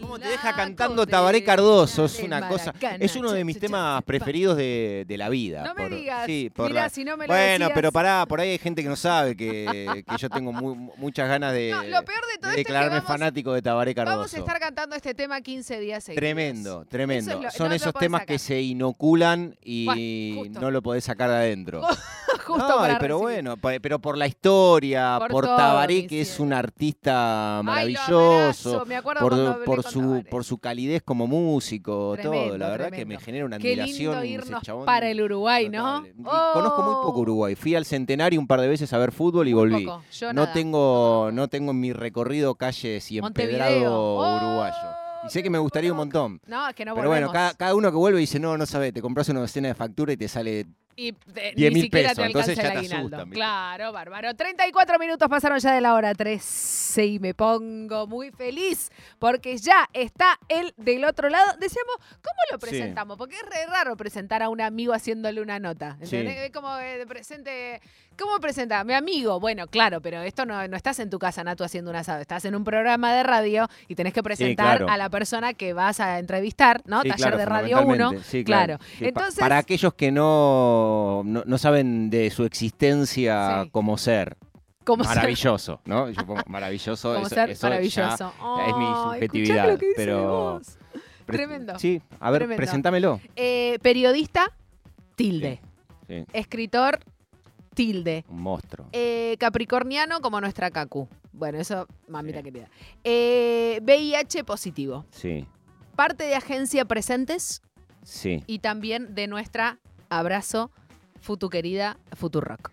¿Cómo te deja cantando Tabaré Cardoso? Es una cosa. Es uno de mis temas preferidos de, de la vida. No me por- digas. Sí, por Mirá, la- si no me lo Bueno, decías. pero pará, por ahí hay gente que no sabe que, que yo tengo mu- muchas ganas de, No, lo peor de todo de esto es que declararme vamos- fanático de Tabaré Cardoso. Vamos a estar cantando este tema 15 días seguidos. Tremendo, tremendo. Es lo- Son no esos temas que sacar. se inoculan y justo. no lo podés sacar de adentro. Justo No, para pero recibir. bueno, pero por la historia, Por por, Tabaré, que es un artista maravilloso, me acuerdo por, su, Tabaré. por su calidez como músico, Tremendo, todo. La verdad que me genera una Qué admiración. lindo irnos para el Uruguay, ¿no? Conozco muy poco Oh. Uruguay. Fui al centenario un par de veces a ver fútbol y volví. yo No nada. tengo, no tengo en mi recorrido calles y empedrado Oh, uruguayo. Y sé que me gustaría un montón. No, es que no Pero bueno, cada, cada uno que vuelve dice, no, no sabe, te compras una docena de factura y te sale Y 10 ni siquiera pesos, te alcanza entonces el te aguinaldo. Claro, bárbaro. 34 minutos pasaron ya de la hora 13 y me pongo muy feliz porque ya está él del otro lado. Decíamos, ¿cómo lo Sí. presentamos? Porque es re raro presentar a un amigo haciéndole una nota. ¿entendés? Sí. Como eh, presente... ¿Cómo presenta? Mi amigo. Bueno, claro, pero esto no, no estás en tu casa, Nato, haciendo un asado. Estás en un programa de radio y tenés que presentar claro. a la persona que vas a entrevistar, ¿no? Taller claro, de Radio 1. fundamentalmente, sí, claro. Pa- Entonces, para aquellos que no, no, no saben de su existencia Sí. como ser, ¿cómo se- maravilloso, ¿no? Yo pongo maravilloso, como eso, ser eso maravilloso. es mi subjetividad, lo que dice pero vos. pre- Tremendo. Sí, a ver, Tremendo. presentámelo. Eh, periodista, tilde. Sí, Escritor, tilde. un monstruo. Eh, capricorniano como nuestra Kaku. Bueno, eso, mamita querida. Eh, VIH positivo. Sí, Parte de agencia presentes sí, y también de nuestra abrazo, Futu querida, Futurock.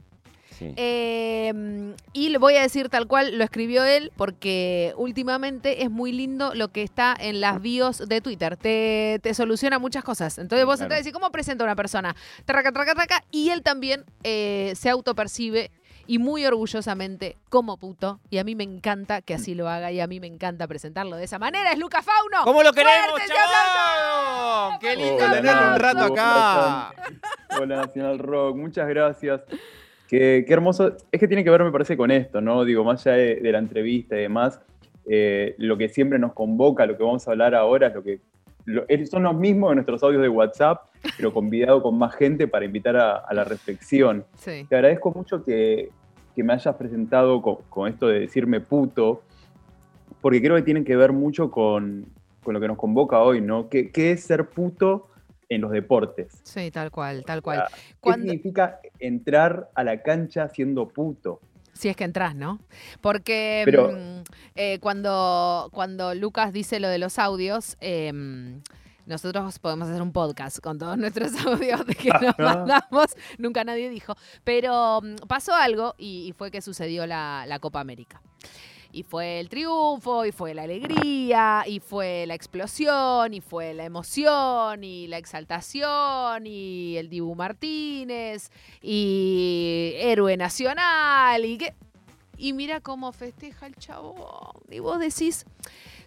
sí. Eh, y le voy a decir tal cual lo escribió él, porque últimamente es muy lindo lo que está en las bios de Twitter. Te, te soluciona muchas cosas. Entonces vos claro. entras y decís, ¿cómo presenta una persona? Traca, traca, traca. Y él también eh, se autopercibe y muy orgullosamente como puto. Y a mí me encanta que así lo haga y a mí me encanta presentarlo de esa manera. Es Luca Fauno. ¿Cómo lo queremos, ¡Fuerte ese chabón? ¡Qué lindo Hola, tenerlo un rato acá! Hola Nacional Rock, muchas gracias. Qué, qué hermoso. Es que tiene que ver, me parece, con esto, ¿no? Digo, más allá de, de la entrevista y demás, eh, lo que siempre nos convoca, lo que vamos a hablar ahora, es lo que son los mismos de nuestros audios de WhatsApp, pero convidado con más gente para invitar a, a la reflexión. Sí. Te agradezco mucho que, que me hayas presentado con, con esto de decirme puto, porque creo que tiene que ver mucho con, con lo que nos convoca hoy, ¿no? ¿Qué, qué es ser puto en los deportes? Sí, tal cual, tal cual. ¿Qué Cuando- significa entrar a la cancha siendo puto? Si es que entras, ¿no? Porque Pero- mm, eh, cuando, cuando Lucas dice lo de los audios, em, nosotros podemos hacer un podcast con todos nuestros audios de que nos mandamos. Nunca nadie dijo. Pero mm, pasó algo y, y fue que sucedió la, la Copa América. Y fue el triunfo, y fue la alegría, y fue la explosión, y fue la emoción, y la exaltación, y el Dibu Martínez, y héroe nacional, y qué. Y mira cómo festeja el chabón. Y vos decís,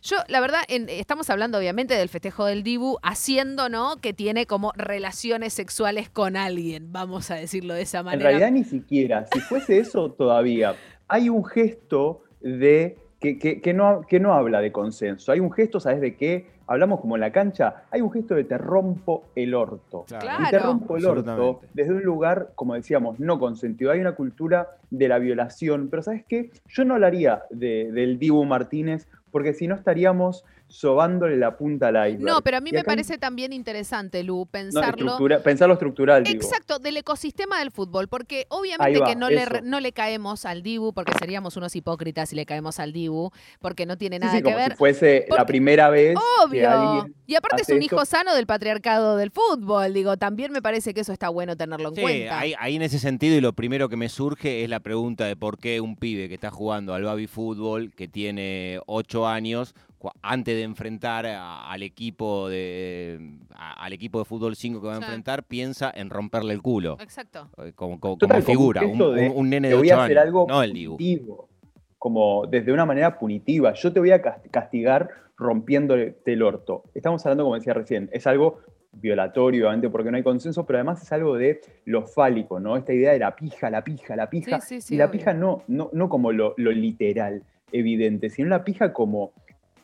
yo, la verdad, en- estamos hablando obviamente del festejo del Dibu, haciendo, ¿no? Que tiene como relaciones sexuales con alguien, vamos a decirlo de esa En manera. realidad ni siquiera. Si fuese eso todavía, hay un gesto de que, que- que no, que no habla de consenso. Hay un gesto, ¿sabes de qué? Hablamos como en la cancha, hay un gesto de te rompo el orto. Claro. Y te rompo el orto desde un lugar, como decíamos, no consentido. Hay una cultura de la violación, pero ¿sabes qué? Yo no hablaría de- del Dibu Martínez, porque si no estaríamos sobándole la punta al iceberg. No, pero a mí Y me parece también interesante, Lu, no, pensarlo. estructura- pensarlo estructural, digo. Exacto, del ecosistema del fútbol, porque obviamente va, que no le, eso. no le caemos al Dibu, porque seríamos unos hipócritas si le caemos al Dibu, porque no tiene Sí, nada sí, que como ver. si fuese Porque- la primera vez que Obvio. alguien Y aparte es un esto. hijo sano del patriarcado del fútbol, digo, también me parece que eso está bueno tenerlo en Sí, cuenta. ahí, ahí en ese sentido, y lo primero que me surge es la pregunta de por qué un pibe que está jugando al baby fútbol, que tiene ocho años, cu- antes de enfrentar a- al equipo de a- al equipo de fútbol 5 que va a Sí. enfrentar, piensa en romperle el culo. Exacto. eh, Como, como- Total, como como figura, un de, un- un nene te de voy 8 a hacer años. algo no el punitivo, como desde una manera punitiva. Yo te voy a cas- castigar rompiéndote el orto. Estamos hablando, como decía recién, es algo violatorio, obviamente, porque no hay consenso, pero además es algo de lo fálico, ¿no? Esta idea de la pija, la pija, la pija. Sí, sí, sí, y la obvio. pija no, no, no como lo, lo literal, evidente, sino la pija como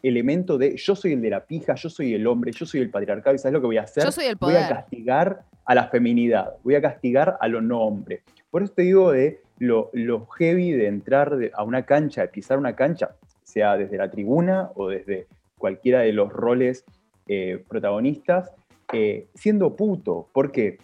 elemento de yo soy el de la pija, yo soy el hombre, yo soy el patriarcado, ¿y sabes lo que voy a hacer? Yo soy el Voy poder. a castigar a la feminidad, voy a castigar a lo no hombre. Por eso te digo de lo, lo heavy de entrar de- a una cancha, de pisar una cancha, sea desde la tribuna o desde cualquiera de los roles eh, protagonistas, eh, siendo puto. ¿Por qué?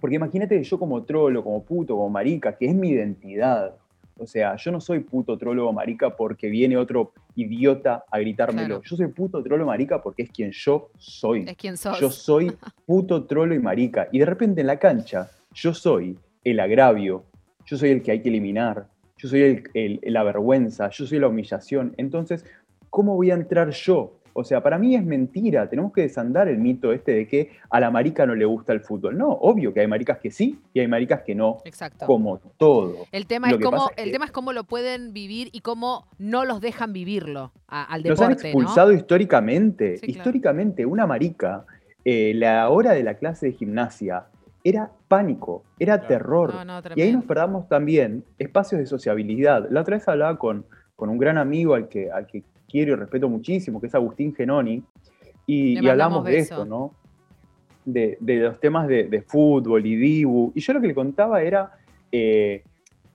Porque imagínate que yo como trolo, como puto, como marica, que es mi identidad. O sea, yo no soy puto, trolo o marica porque viene otro idiota a gritármelo. Claro. Yo soy puto, trolo, marica porque es quien yo soy. Es quien sos. Yo soy puto, trolo y marica. Y de repente en la cancha, yo soy el agravio, yo soy el que hay que eliminar, yo soy el- el- la vergüenza, yo soy la humillación. Entonces, ¿cómo voy a entrar yo? O sea, para mí es mentira. Tenemos que desandar el mito este de que a la marica no le gusta el fútbol. No, obvio que hay maricas que sí y hay maricas que no, Exacto. como todo. El tema, Lo es cómo, pasa es el que- tema es cómo lo pueden vivir y cómo no los dejan vivirlo a- al Nos han deporte, ¿no? expulsado históricamente. Sí, claro. históricamente, una marica, eh, la hora de la clase de gimnasia era pánico, era Claro. terror. No, no, Y ahí nos perdamos también espacios de sociabilidad. La otra vez hablaba con, con un gran amigo al que, al que quiero y respeto muchísimo, que es Agustín Genoni, y, hablamos de beso. esto, ¿no? De, de los temas de, de fútbol y dibu. Y yo lo que le contaba era eh,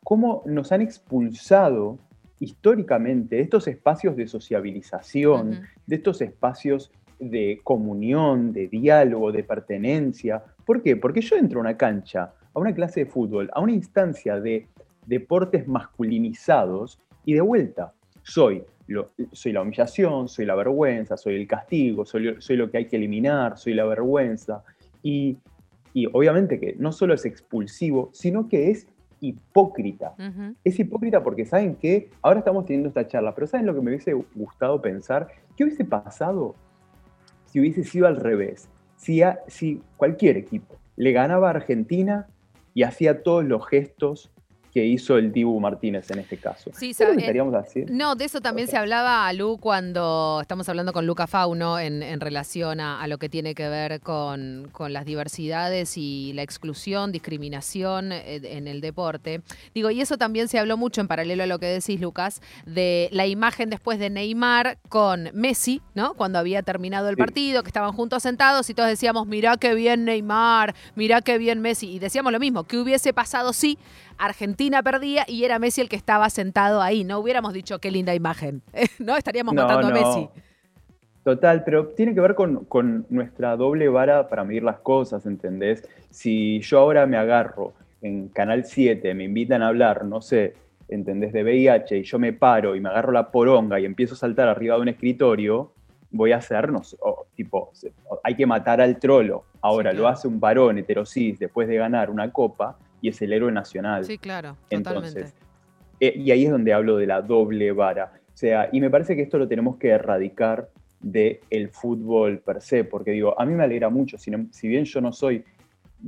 cómo nos han expulsado históricamente de estos espacios de sociabilización, de estos espacios de comunión, de diálogo, de pertenencia. ¿Por qué? Porque yo entro a una cancha, a una clase de fútbol, a una instancia de deportes masculinizados y de vuelta, soy, lo- soy la humillación, soy la vergüenza, soy el castigo, soy, lo- soy lo que hay que eliminar, soy la vergüenza. Y, y obviamente que no solo es expulsivo, sino que es hipócrita. Es hipócrita porque saben que ahora estamos teniendo esta charla, pero ¿saben lo que me hubiese gustado pensar? ¿Qué hubiese pasado si hubiese sido al revés? Si, a- si cualquier equipo le ganaba a Argentina y hacía todos los gestos que hizo el Dibu Martínez en este caso. Sí, ¿Qué que estaríamos haciendo? No, de eso también se hablaba, Lu, cuando estamos hablando con Luca Fauno en, en relación a, a lo que tiene que ver con, con las diversidades y la exclusión, discriminación eh, en el deporte. Digo, y eso también se habló mucho en paralelo a lo que decís, Lucas, de la imagen después de Neymar con Messi, ¿no? Cuando había terminado el Sí. partido, que estaban juntos sentados y todos decíamos, mirá qué bien Neymar, mirá qué bien Messi. Y decíamos lo mismo, ¿qué hubiese pasado si Argentina perdía y era Messi el que estaba sentado ahí? No hubiéramos dicho qué linda imagen, ¿no? Estaríamos No, matando a no. Messi. Total, pero tiene que ver con, con nuestra doble vara para medir las cosas, ¿entendés? Si yo ahora me agarro en Canal 7, me invitan a hablar, no sé, ¿entendés? De VIH, y yo me paro y me agarro la poronga y empiezo a saltar arriba de un escritorio, voy a hacernos, tipo, se- o- hay que matar al trolo. Ahora Sí, lo hace un varón heterosis después de ganar una copa y es el héroe nacional. Sí, claro, totalmente. Entonces, eh, y ahí es donde hablo de la doble vara. O sea, y me parece que esto lo tenemos que erradicar del el fútbol per se, porque digo, a mí me alegra mucho, si, no- si bien yo no soy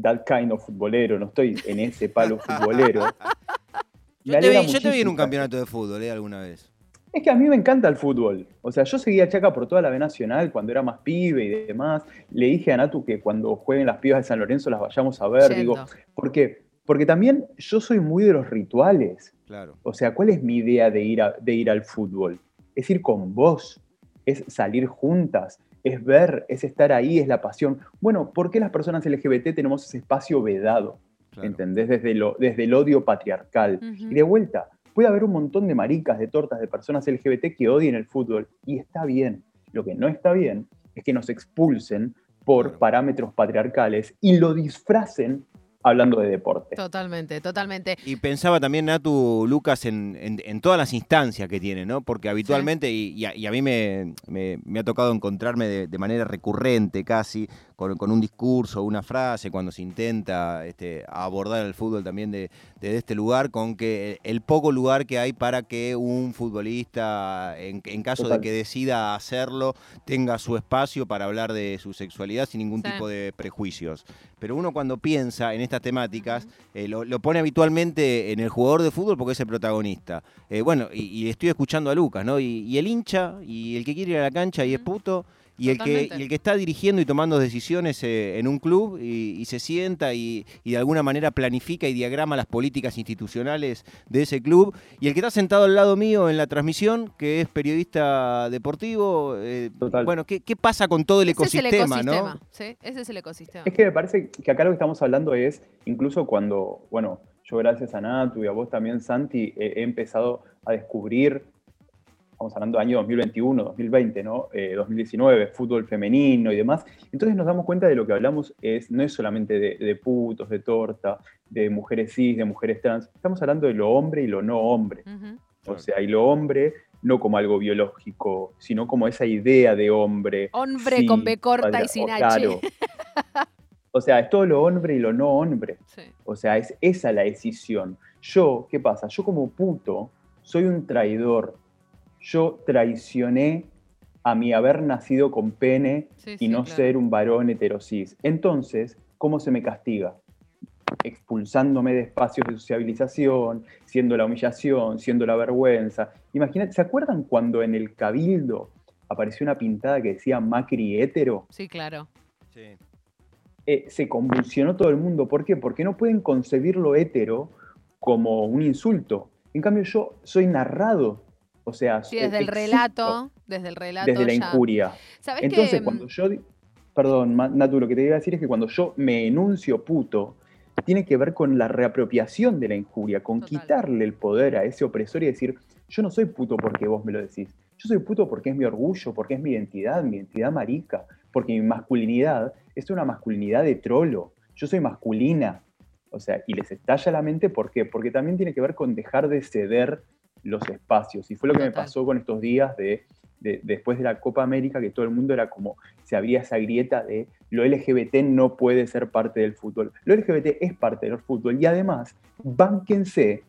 that kind of futbolero, no estoy en ese palo futbolero. Yo te, vi, yo te vi en un campeonato de fútbol, ¿eh? Alguna vez. Es que a mí me encanta el fútbol. O sea, yo seguía a Chaca por toda la B Nacional cuando era más pibe y demás. Le dije a Natu que cuando jueguen las pibas de San Lorenzo las vayamos a ver. Digo, Yendo. ¿por qué? Porque también yo soy muy de los rituales. Claro. O sea, ¿cuál es mi idea de ir, a- de ir al fútbol? Es ir con vos, es salir juntas, es ver, es estar ahí, es la pasión. Bueno, ¿por qué las personas LGBT tenemos ese espacio vedado? claro. ¿Entendés? Desde, lo, desde el odio patriarcal. Y de vuelta, puede haber un montón de maricas, de tortas, de personas LGBT que odien el fútbol. Y está bien. Lo que no está bien es que nos expulsen por Claro. parámetros patriarcales y lo disfracen hablando de deporte. Totalmente, totalmente. Y pensaba también, Natu, Lucas, en, en- en todas las instancias que tiene, ¿no? Porque habitualmente, y, y a, y a mí me, me- me ha tocado encontrarme de, de manera recurrente casi con, con un discurso, una frase, cuando se intenta este, abordar el fútbol también de- desde este lugar, con que el poco lugar que hay para que un futbolista, en, en caso Total. de que decida hacerlo, tenga su espacio para hablar de su sexualidad sin ningún Sí. tipo de prejuicios. Pero uno cuando piensa en estas temáticas, eh, lo, lo pone habitualmente en el jugador de fútbol porque es el protagonista. Eh, bueno, y, y estoy escuchando a Lucas, ¿no? Y, y el hincha, y el que quiere ir a la cancha y es puto, y el, que, y el que está dirigiendo y tomando decisiones eh, en un club y, se sienta y, de alguna manera planifica y diagrama las políticas institucionales de ese club. Y el que está sentado al lado mío en la transmisión, que es periodista deportivo. Eh, bueno, ¿qué, pasa con todo el ecosistema? ¿no? ¿sí? Ese es el ecosistema. Es que me parece que acá lo que estamos hablando es, incluso cuando, bueno, yo gracias a Natu y a vos también, Santi, he empezado a descubrir estamos hablando de año 2021, 2020, ¿no? 2019, eh, fútbol femenino y demás. Entonces nos damos cuenta de lo que hablamos es, no es solamente de, putos, de torta, de mujeres cis, de mujeres trans, estamos hablando de lo hombre y lo no hombre. O sea, y lo hombre no como algo biológico, sino como esa idea de hombre. Hombre con B corta y sin H. O sea, es todo lo hombre y lo no hombre. O sea, es esa la decisión. Yo, ¿qué pasa? Yo como puto soy un traidor, yo traicioné a mi haber nacido con pene y no ser un varón heterosis. Entonces, ¿cómo se me castiga? Expulsándome de espacios de sociabilización, siendo la humillación, siendo la vergüenza. Imagínate, ¿se acuerdan cuando en el Cabildo apareció una pintada que decía Macri hetero? Sí, claro. Eh, se convulsionó todo el mundo. ¿Por qué? Porque no pueden concebir lo hetero como un insulto. En cambio, yo soy narrado o sea, sí, desde el relato, desde el relato. Desde la injuria. Entonces, cuando yo. Perdón, Natu, lo que te iba a decir es que cuando yo me enuncio puto, tiene que ver con la reapropiación de la injuria, con quitarle el poder a ese opresor y decir, yo no soy puto porque vos me lo decís. Yo soy puto porque es mi orgullo, porque es mi identidad, mi identidad marica, porque mi masculinidad es una masculinidad de trolo. Yo soy masculina. O sea, y les estalla la mente, ¿por qué? Porque también tiene que ver con dejar de ceder los espacios. Y fue lo que me pasó con estos días de, después de la Copa América, que todo el mundo era como, se abría esa grieta de lo LGBT no puede ser parte del fútbol. Lo LGBT es parte del fútbol y además, bánquense,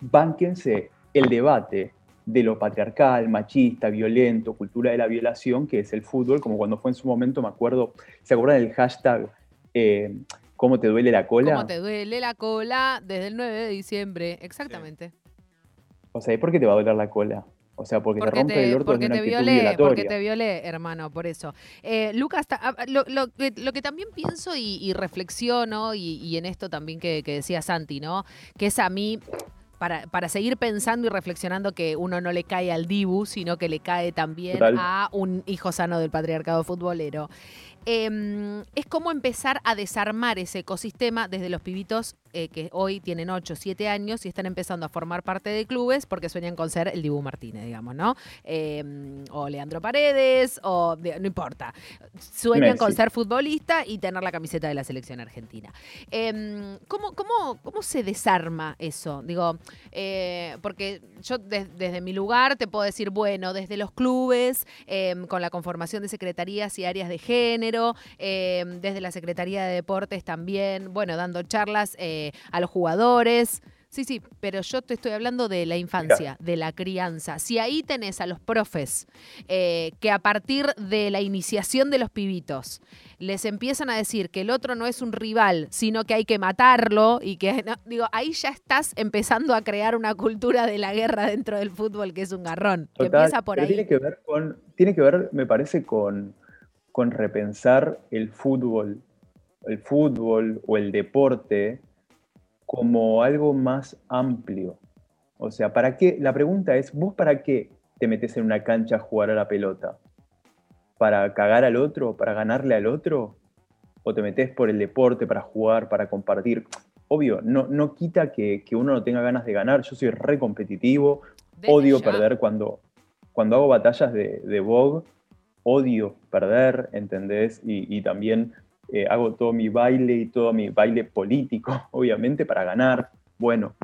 bánquense el debate de lo patriarcal, machista, violento, cultura de la violación, que es el fútbol, como cuando fue en su momento, me acuerdo, ¿se acuerdan del hashtag eh, ¿Cómo te duele la cola? ¿Cómo te duele la cola? Desde el 9 de diciembre, exactamente. O sea, ¿y por qué te va a doler la cola? O sea, porque, te rompe el orto porque te violé, Porque te violé, hermano, por eso. Eh, Lucas, ah, lo, que también pienso y, reflexiono, y, en esto también que, decía Santi, ¿no? Que es a mí, para, para, seguir pensando y reflexionando que uno no le cae al Dibu, sino que le cae también a un hijo sano del patriarcado futbolero. Em, es como empezar a desarmar ese ecosistema desde los pibitos eh, que hoy tienen 8, 7 años y están empezando a formar parte de clubes porque sueñan con ser el Dibu Martínez, digamos, ¿no? Em, o Leandro Paredes, o no importa. Sueñan con ser futbolista y tener la camiseta de la selección argentina. Em, ¿cómo, cómo, cómo, se desarma eso? Digo, eh, porque yo desde mi lugar te puedo decir, bueno, desde los clubes, con la conformación de secretarías y áreas de género, Em, desde la Secretaría de Deportes también, bueno, dando charlas eh, a los jugadores. Sí, sí, pero yo te estoy hablando de la infancia, de la crianza. Si ahí tenés a los profes eh, que a partir de la iniciación de los pibitos les empiezan a decir que el otro no es un rival, sino que hay que matarlo y que, digo, ahí ya estás empezando a crear una cultura de la guerra dentro del fútbol que es un garrón. que empieza por ahí. Tiene que ver con, tiene que ver, me parece, con con repensar el fútbol, el fútbol o el deporte como algo más amplio. O sea, ¿para qué? La pregunta es, ¿vos para qué te metes en una cancha a jugar a la pelota? ¿Para cagar al otro? ¿Para ganarle al otro? ¿O te metes por el deporte para jugar, para compartir? Obvio, no, no quita que, uno no tenga ganas de ganar. Yo soy re competitivo, odio perder cuando, cuando hago batallas de, de Vogue odio perder, ¿entendés? Y, también eh, hago todo mi baile y todo mi baile político, obviamente, para ganar. Bueno,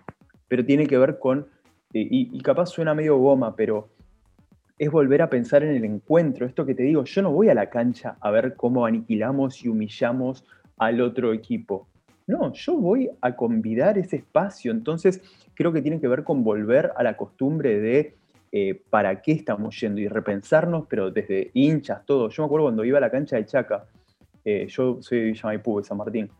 pero tiene que ver con, eh, y, capaz suena medio goma, pero es volver a pensar en el encuentro. Esto que te digo, yo no voy a la cancha a ver cómo aniquilamos y humillamos al otro equipo. No, yo voy a convidar ese espacio. Entonces, creo que tiene que ver con volver a la costumbre de eh, para qué estamos yendo y repensarnos, pero desde hinchas, todo. Yo me acuerdo cuando iba a la cancha de Chaca, eh, yo soy de Villa Maipú, de San Martín,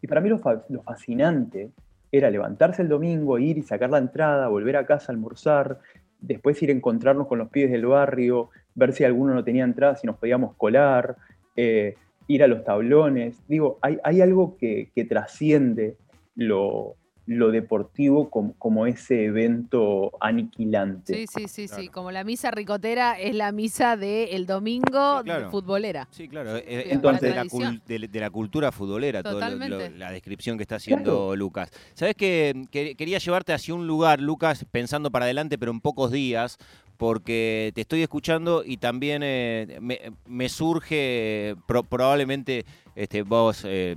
y para mí lo, fascinante era levantarse el domingo, ir y sacar la entrada, volver a casa almorzar, después ir a encontrarnos con los pibes del barrio, ver si alguno no tenía entrada, si nos podíamos colar, eh, ir a los tablones. Digo, hay, hay algo que, que trasciende lo, lo deportivo como, ese evento aniquilante. Sí, sí, sí, sí, como la misa ricotera es la misa del domingo de futbolera. Sí, claro, Entonces, de la, cultura futbolera, toda la descripción que está haciendo Lucas. ¿Sabes que, quería llevarte hacia un lugar, Lucas, pensando para adelante, pero en pocos días, porque te estoy escuchando y también eh, me, surge probablemente este, vos eh,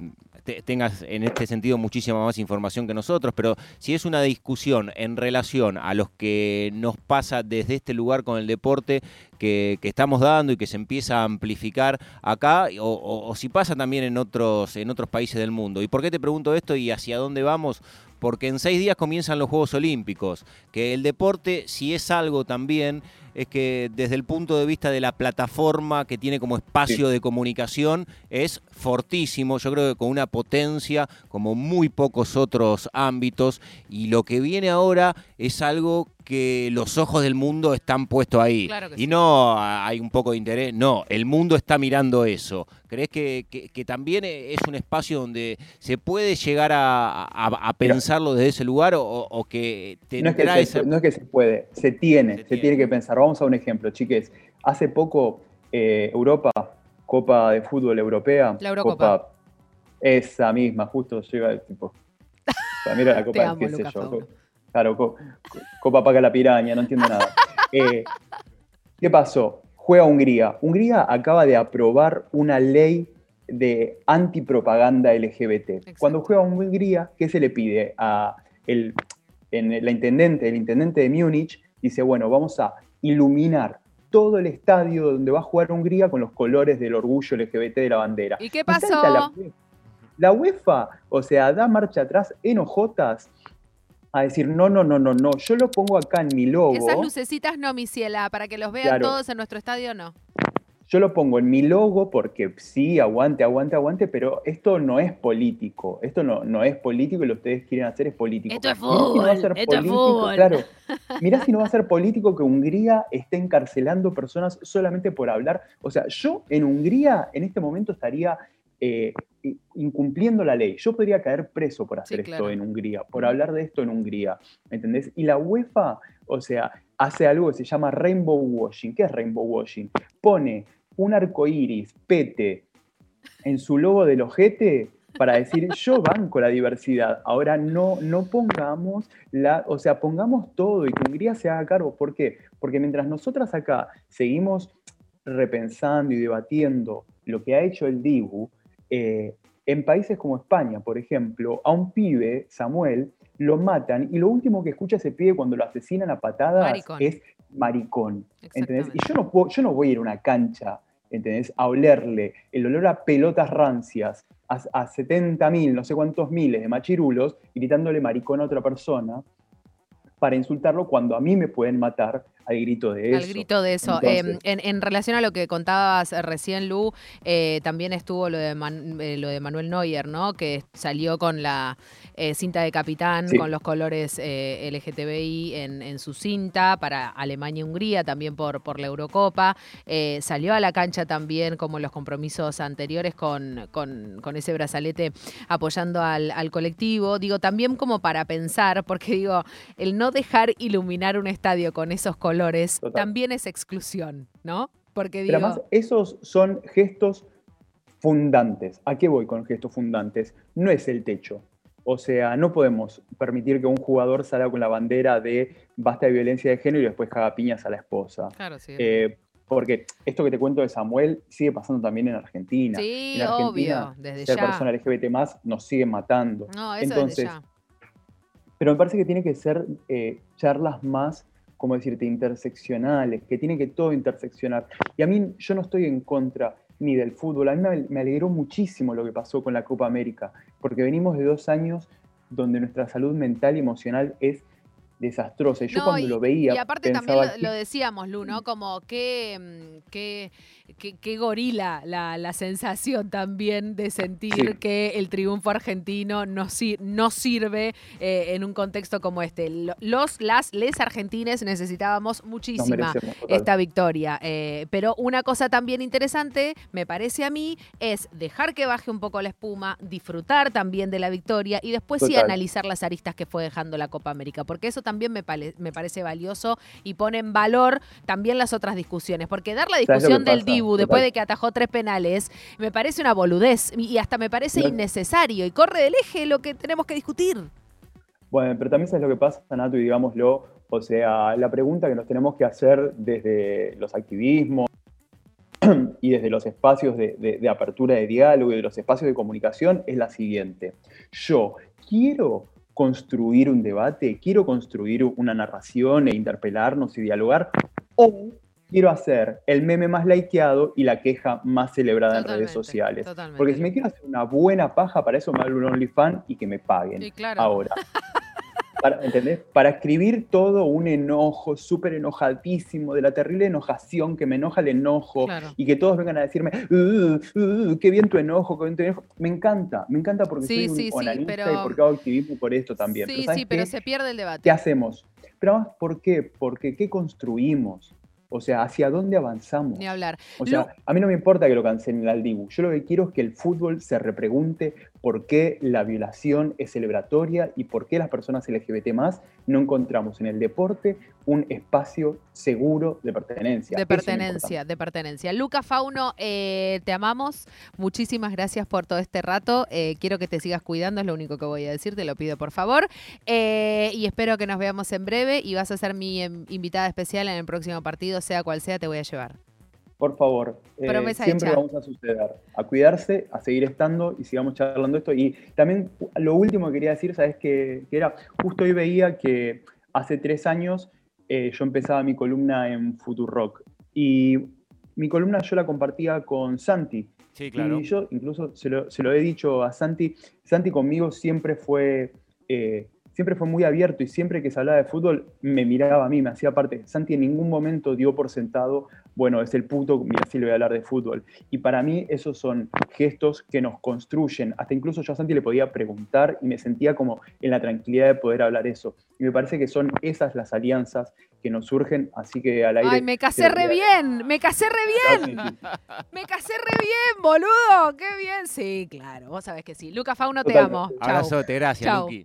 tengas en este sentido muchísima más información que nosotros, pero si es una discusión en relación a los que nos pasa desde este lugar con el deporte que, estamos dando y que se empieza a amplificar acá, o, o si pasa también en otros, en otros países del mundo. ¿Y por qué te pregunto esto y hacia dónde vamos? porque en seis días comienzan los Juegos Olímpicos, que el deporte, si es algo también, es que desde el punto de vista de la plataforma que tiene como espacio de comunicación es fortísimo, yo creo que con una potencia como muy pocos otros ámbitos. Y lo que viene ahora es algo que los ojos del mundo están puestos ahí. y no hay un poco de interés, no, el mundo está mirando eso. ¿Crees que, también es un espacio donde se puede llegar a, pensarlo desde ese lugar o, que te no es que, se, no es que se puede, se tiene, se, tiene. que pensar. Vamos a un ejemplo, chiques. Hace poco eh, Europa, Copa de Fútbol Europea, la Eurocopa. esa misma, justo llega el tipo. Mira la Copa, qué sé yo. Claro, Copa Paca la Piraña, no entiendo nada. Eh, ¿Qué pasó? Juega Hungría. Hungría acaba de aprobar una ley de antipropaganda LGBT. Cuando juega Hungría, ¿qué se le pide a el, la intendente, el intendente de Múnich? Dice, bueno, vamos a iluminar todo el estadio donde va a jugar Hungría con los colores del orgullo LGBT de la bandera. ¿Y qué pasó? La, UEFA, o sea, da marcha atrás en ojotas a decir, no, no, no, no, no, yo lo pongo acá en mi logo. Esas lucecitas no, mi ciela, para que los vean todos en nuestro estadio, no. Yo lo pongo en mi logo porque sí, aguante, aguante, aguante, pero esto no es político. Esto no, no es político y lo que ustedes quieren hacer es político. Esto es fútbol. esto es fútbol. Claro. Mirá si no va a ser político que Hungría esté encarcelando personas solamente por hablar. O sea, yo en Hungría en este momento estaría eh, incumpliendo la ley. Yo podría caer preso por hacer esto en Hungría, por hablar de esto en Hungría, ¿me entendés? Y la UEFA, o sea, hace algo que se llama rainbow washing. ¿Qué es rainbow washing? Pone un arco iris, pete, en su logo del ojete para decir yo banco la diversidad. Ahora no, no pongamos la, o sea, pongamos todo y que Hungría se haga cargo. ¿Por qué? Porque mientras nosotras acá seguimos repensando y debatiendo lo que ha hecho el Dibu, eh, en países como España, por ejemplo, a un pibe, Samuel, lo matan y lo último que escucha ese pibe cuando lo asesinan a patadas es maricón. ¿entendés? Y yo no, puedo, yo no voy a ir a una cancha ¿entendés? a olerle el olor a pelotas rancias a, a 70 mil, no sé cuántos miles de machirulos, gritándole maricón a otra persona para insultarlo cuando a mí me pueden matar al grito de eso. Al grito de eso. Em, en, relación a lo que contabas recién, Lu, eh, también estuvo lo de, eh, lo de Manuel Neuer, ¿no? Que salió con la eh, cinta de capitán, con los colores LGTBI en, su cinta para Alemania y Hungría, también por, por la Eurocopa. salió a la cancha también, como los compromisos anteriores, con, con, ese brazalete apoyando al, al colectivo. Digo, también como para pensar, porque digo, el no dejar iluminar un estadio con esos colores también es exclusión, ¿no? Porque digo... Pero además, esos son gestos fundantes. ¿A qué voy con gestos fundantes? No es el techo. O sea, no podemos permitir que un jugador salga con la bandera de basta de violencia de género y después caga piñas a la esposa. Claro, sí. Eh, porque esto que te cuento de Samuel sigue pasando también en Argentina. Sí, en Argentina, obvio, desde ser persona LGBT más nos sigue matando. No, eso Entonces, desde ya. Pero me parece que tiene que ser eh, charlas más como decirte, interseccionales, que tiene que todo interseccionar. Y a mí yo no estoy en contra ni del fútbol, a mí me, alegró muchísimo lo que pasó con la Copa América, porque venimos de dos años donde nuestra salud mental y emocional es desastrosa. Yo cuando lo veía. Y aparte también lo, decíamos, Lu, ¿no? Como que, mm, qué, gorila la, sensación también de sentir que el triunfo argentino no, no sirve eh, en un contexto como este. Los, las, les argentines necesitábamos muchísima esta victoria. Eh, pero una cosa también interesante, me parece a mí, es dejar que baje un poco la espuma, disfrutar también de la victoria y después sí analizar las aristas que fue dejando la Copa América, porque eso también me, me parece valioso y pone en valor también las otras discusiones, porque dar la discusión del Dibu después de que atajó tres penales me parece una boludez y hasta me parece innecesario y corre del eje lo que tenemos que discutir. Bueno, pero también sabes lo que pasa, Nato, y digámoslo, o sea, la pregunta que nos tenemos que hacer desde los activismos y desde los espacios de, de apertura de diálogo y de los espacios de comunicación es la siguiente. Yo quiero construir un debate, quiero construir una narración e interpelarnos y dialogar, o quiero hacer el meme más likeado y la queja más celebrada en redes sociales. Porque si me quiero hacer una buena paja, para eso me hago un OnlyFans y que me paguen. Ahora. Para, ¿Entendés? Para escribir todo un enojo súper enojadísimo, de la terrible enojación que me enoja el enojo y que todos vengan a decirme, uh, uh, qué bien tu enojo, qué bien tu enojo. Me encanta, me encanta porque soy un sí, y porque hago activismo por esto también. Sí, sí, pero se pierde el debate. ¿Qué hacemos? Pero además, ¿por qué? Porque ¿qué construimos? O sea, ¿hacia dónde avanzamos? Ni hablar. O sea, a mí no me importa que lo cancelen al Dibu. Yo lo que quiero es que el fútbol se repregunte por qué la violación es celebratoria y por qué las personas LGBT más no encontramos en el deporte un espacio seguro de pertenencia. De pertenencia, de pertenencia. Luca Fauno, eh, te amamos. Muchísimas gracias por todo este rato. Eh, quiero que te sigas cuidando, es lo único que voy a decir, te lo pido por favor. Eh, y espero que nos veamos en breve y vas a ser mi em, invitada especial en el próximo partido, sea cual sea, te voy a llevar. Por favor, eh, siempre vamos a suceder. A cuidarse, a seguir estando y sigamos charlando esto. Y también lo último que quería decir, ¿sabes qué? Que era, justo hoy veía que hace tres años eh, yo empezaba mi columna en Rock Y mi columna yo la compartía con Santi. Sí, claro. Y yo incluso se lo, he dicho a Santi. Santi conmigo siempre fue... Eh, siempre fue muy abierto y siempre que se hablaba de fútbol me miraba a mí, me hacía parte. Santi en ningún momento dio por sentado bueno, es el puto, mira, sí le voy a hablar de fútbol. Y para mí esos son gestos que nos construyen. Hasta incluso yo a Santi le podía preguntar y me sentía como en la tranquilidad de poder hablar eso. Y me parece que son esas las alianzas que nos surgen, así que al aire... Ay, me casé re bien, me casé re bien. Me casé re bien, boludo, qué bien. Sí, claro, vos sabés que sí. Luca Fauno, te amo. Abrazote, gracias, Luqui.